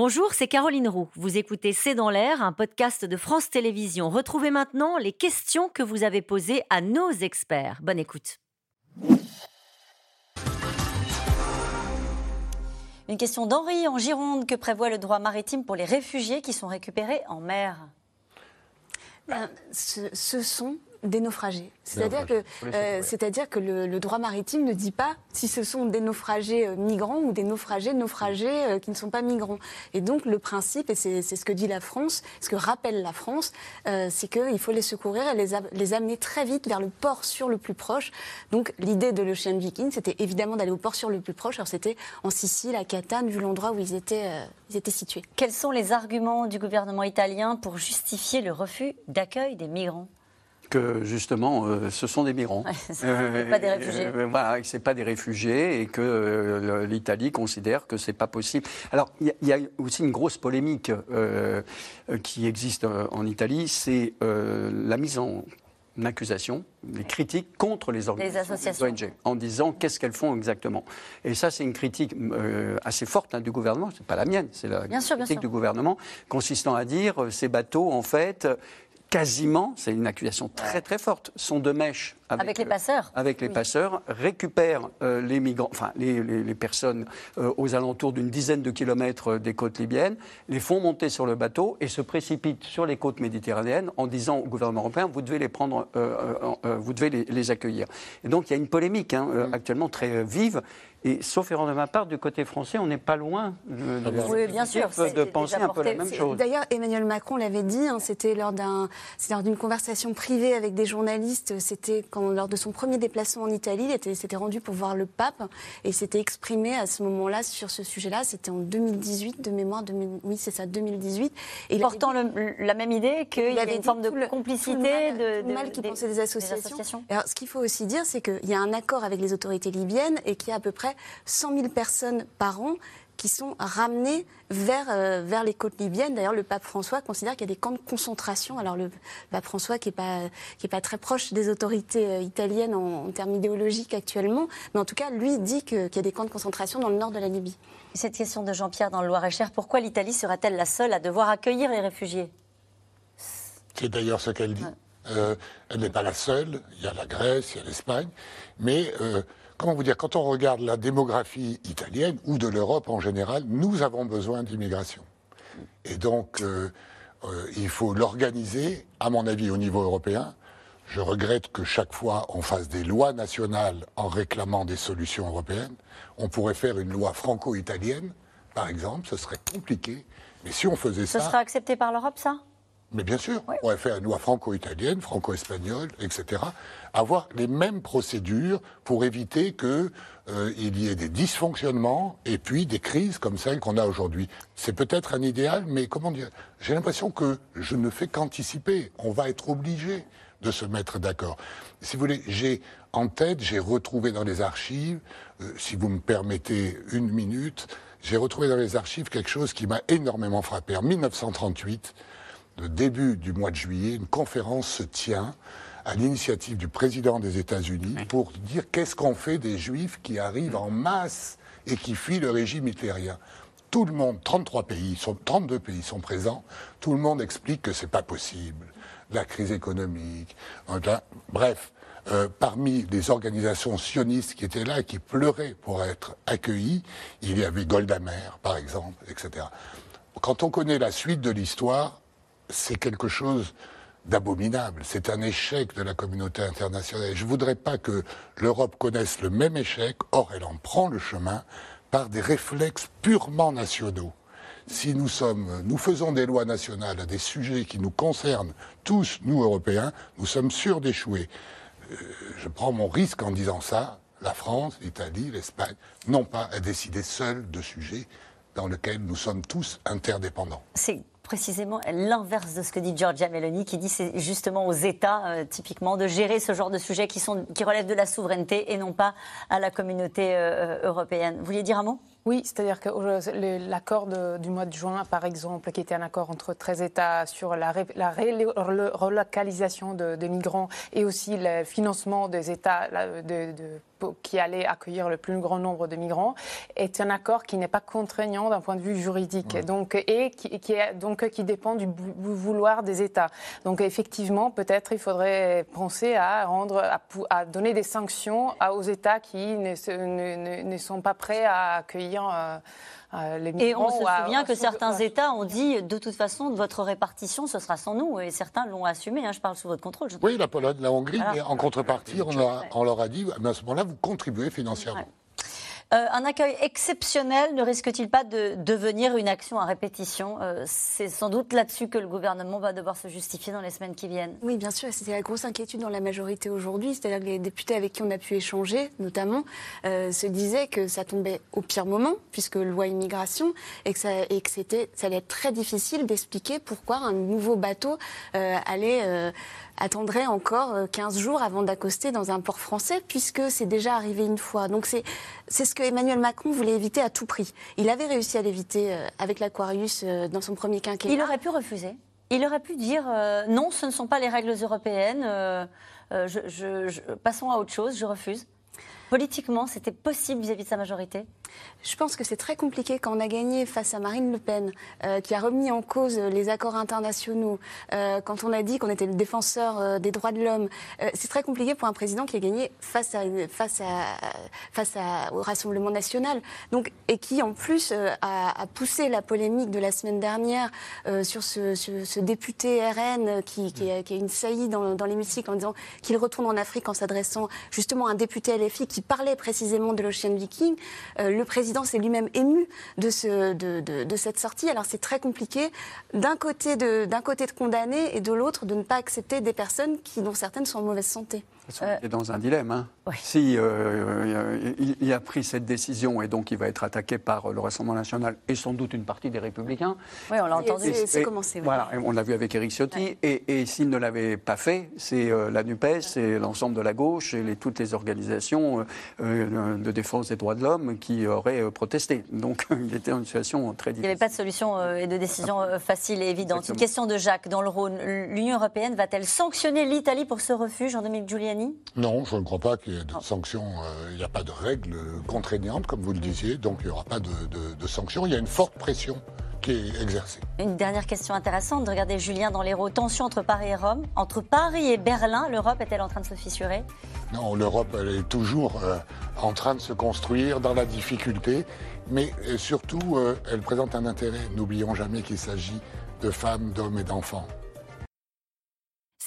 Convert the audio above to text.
Bonjour, c'est Caroline Roux. Vous écoutez C'est dans l'air, un podcast de France Télévisions. Retrouvez maintenant les questions que vous avez posées à nos experts. Bonne écoute. Une question d'Henri en Gironde. Que prévoit le droit maritime pour les réfugiés qui sont récupérés en mer? Ben, ce, sont des naufragés. C'est-à-dire que, euh, c'est-à-dire que le, droit maritime ne dit pas si ce sont des naufragés euh, migrants ou des naufragés naufragés euh, qui ne sont pas migrants. Et donc le principe, et c'est ce que dit la France, ce que rappelle la France, c'est qu'il faut les secourir et les, les, amener très vite vers le port sur le plus proche. Donc l'idée de l'Ocean Viking, c'était évidemment d'aller au port sur le plus proche. Alors c'était en Sicile, à Catane, vu l'endroit où ils étaient, ils étaient situés. Quels sont les arguments du gouvernement italien pour justifier le refus d'accueil des migrants? Que justement, euh, ce sont des migrants. ce euh, pas des réfugiés. Euh, voilà, c'est pas des réfugiés et que l'Italie considère que c'est pas possible. Alors, il y, a aussi une grosse polémique qui existe en Italie, c'est la mise en accusation, les critiques contre les organisations ONG, en disant qu'est-ce qu'elles font exactement. Et ça, c'est une critique assez forte hein, du gouvernement, c'est pas la mienne, c'est la critique du gouvernement, consistant à dire ces bateaux, en fait, quasiment, c'est une accusation très très forte, sont de mèche avec, les passeurs. Avec les passeurs, récupèrent euh, les migrants, enfin les, personnes euh, aux alentours d'une dizaine de kilomètres des côtes libyennes, les font monter sur le bateau et se précipitent sur les côtes méditerranéennes en disant au gouvernement européen vous devez les prendre, euh, vous devez les, accueillir. Et donc il y a une polémique hein, mm. actuellement très vive et sauf erreur de ma part, du côté français, on n'est pas loin de, de, oui, bien sûr, de penser un peu la même chose. D'ailleurs, Emmanuel Macron l'avait dit, hein, c'était lors d'une conversation privée avec des journalistes, c'était lors de son premier déplacement en Italie, il s'était rendu pour voir le pape et s'était exprimé à ce moment-là sur ce sujet-là. C'était en 2018, de mémoire, oui, c'est ça, 2018. Et Portant la même idée qu'il y avait une forme de complicité de, de, mal qui des, des, associations. Alors, ce qu'il faut aussi dire, c'est qu'il y a un accord avec les autorités libyennes et qu'il y a à peu près 100 000 personnes par an qui sont ramenées vers, euh, vers les côtes libyennes. D'ailleurs, le pape François considère qu'il y a des camps de concentration. Alors, le pape François, qui n'est pas, qui est pas très proche des autorités euh, italiennes en, termes idéologiques actuellement, mais en tout cas, lui dit qu'il y a des camps de concentration dans le nord de la Libye. Cette question de Jean-Pierre dans le Loir-et-Cher, pourquoi l'Italie sera-t-elle la seule à devoir accueillir les réfugiés? C'est d'ailleurs ce qu'elle dit. Euh, elle n'est pas la seule. Il y a la Grèce, il y a l'Espagne. Mais comment vous dire, quand on regarde la démographie italienne ou de l'Europe en général, nous avons besoin d'immigration. Et donc, euh, euh, il faut l'organiser, à mon avis, au niveau européen. Je regrette que chaque fois on fasse des lois nationales en réclamant des solutions européennes. On pourrait faire une loi franco-italienne, par exemple, ce serait compliqué. Mais si on faisait ça. Ce sera accepté par l'Europe, ça? Mais bien sûr, on pourrait faire une loi franco-italienne, franco-espagnole, etc. Avoir les mêmes procédures pour éviter qu'il euh, y ait des dysfonctionnements et puis des crises comme celles qu'on a aujourd'hui. C'est peut-être un idéal, mais comment dire J'ai l'impression que je ne fais qu'anticiper. On va être obligé de se mettre d'accord. Si vous voulez, j'ai en tête, j'ai retrouvé dans les archives, euh, si vous me permettez une minute, j'ai retrouvé dans les archives quelque chose qui m'a énormément frappé. En 1938, le début du mois de juillet, une conférence se tient à l'initiative du président des États-Unis pour dire qu'est-ce qu'on fait des juifs qui arrivent en masse et qui fuient le régime hitlérien. Tout le monde, 33 pays, sont, 32 pays sont présents, tout le monde explique que c'est pas possible. La crise économique, bref. Euh, parmi les organisations sionistes qui étaient là et qui pleuraient pour être accueillies, il y avait Golda Meir, par exemple, etc. Quand on connaît la suite de l'histoire, c'est quelque chose d'abominable. C'est un échec de la communauté internationale. Je ne voudrais pas que l'Europe connaisse le même échec. Or, elle en prend le chemin par des réflexes purement nationaux. Si nous sommes, nous faisons des lois nationales à des sujets qui nous concernent tous, nous Européens, nous sommes sûrs d'échouer. Euh, je prends mon risque en disant ça. La France, l'Italie, l'Espagne n'ont pas à décider seuls de sujets dans lesquels nous sommes tous interdépendants précisément l'inverse de ce que dit Giorgia Meloni, qui dit c'est justement aux États, euh, typiquement, de gérer ce genre de sujets qui, sont, qui relèvent de la souveraineté et non pas à la communauté euh, européenne. Vous vouliez dire un mot? Oui, c'est-à-dire que l'accord du mois de juin, par exemple, qui était un accord entre 13 États sur la, relocalisation de, migrants et aussi le financement des États qui allait accueillir le plus grand nombre de migrants, est un accord qui n'est pas contraignant d'un point de vue juridique, donc et qui, qui, est, donc qui dépend du vouloir des États. Donc effectivement, peut-être il faudrait penser à rendre, à, donner des sanctions aux États qui ne, ne, sont pas prêts à accueillir. Euh, euh, et on se souvient que certains États ont dit de toute façon, votre répartition, ce sera sans nous. Et certains l'ont assumé. Hein, je parle sous votre contrôle. Oui, la Pologne, la Hongrie, mais en contrepartie, on, leur a dit mais à ce moment-là, vous contribuez financièrement. Euh, un accueil exceptionnel ne risque-t-il pas de devenir une action à répétition euh, C'est sans doute là-dessus que le gouvernement va devoir se justifier dans les semaines qui viennent. Oui, bien sûr. C'était la grosse inquiétude dans la majorité aujourd'hui. C'est-à-dire que les députés avec qui on a pu échanger, notamment, euh, se disaient que ça tombait au pire moment, puisque loi immigration, et que ça, et que ça allait être très difficile d'expliquer pourquoi un nouveau bateau allait attendrait encore 15 jours avant d'accoster dans un port français, puisque c'est déjà arrivé une fois. Donc c'est c'est ce que Emmanuel Macron voulait éviter à tout prix. Il avait réussi à l'éviter euh, avec l'Aquarius euh, dans son premier quinquennat. Il aurait pu refuser. Il aurait pu dire euh, non, ce ne sont pas les règles européennes. passons à autre chose, je refuse. Politiquement, c'était possible vis-à-vis de sa majorité? Je pense que c'est très compliqué quand on a gagné face à Marine Le Pen, euh, qui a remis en cause les accords internationaux, euh, quand on a dit qu'on était le défenseur euh, des droits de l'homme. c'est très compliqué pour un président qui a gagné face, à, face, au Rassemblement national. Donc, et qui, en plus, a, poussé la polémique de la semaine dernière sur ce, député RN qui, qui, a, qui, a, une saillie dans, dans l'hémicycle en disant qu'il retourne en Afrique en s'adressant justement à un député LFI qui parlait précisément de l'Ocean Viking. Euh, le président s'est lui-même ému de, ce, de, de, de, cette sortie. Alors c'est très compliqué d'un côté, de, d'un côté de condamner et de l'autre de ne pas accepter des personnes qui, dont certaines sont en mauvaise santé. Il est dans un dilemme. Hein. Si euh, il, a pris cette décision et donc il va être attaqué par le Rassemblement national et sans doute une partie des Républicains. Oui, on l'a entendu. C'est commencé. Voilà, on l'a vu avec Eric Ciotti. Et, et s'il ne l'avait pas fait, c'est euh, la NUPES, c'est l'ensemble de la gauche et les, toutes les organisations euh, de défense des droits de l'homme qui auraient protesté. Donc il était dans une situation très difficile. Il n'y avait pas de solution et de décision facile et évidente. Une question de Jacques dans le Rhône. L'Union européenne va-t-elle sanctionner l'Italie pour ce refuge en 2000 Giuliani non, je ne crois pas qu'il y ait de sanctions. Euh, il n'y a pas de règles contraignantes, comme vous le disiez, donc il n'y aura pas de, sanctions. Il y a une forte pression qui est exercée. Une dernière question intéressante. Regardez Julien dans l'Hérault. Tension entre Paris et Rome. Entre Paris et Berlin, l'Europe est-elle en train de se fissurer? Non, l'Europe, elle est toujours euh, en train de se construire dans la difficulté. Mais euh, surtout, elle présente un intérêt. N'oublions jamais qu'il s'agit de femmes, d'hommes et d'enfants.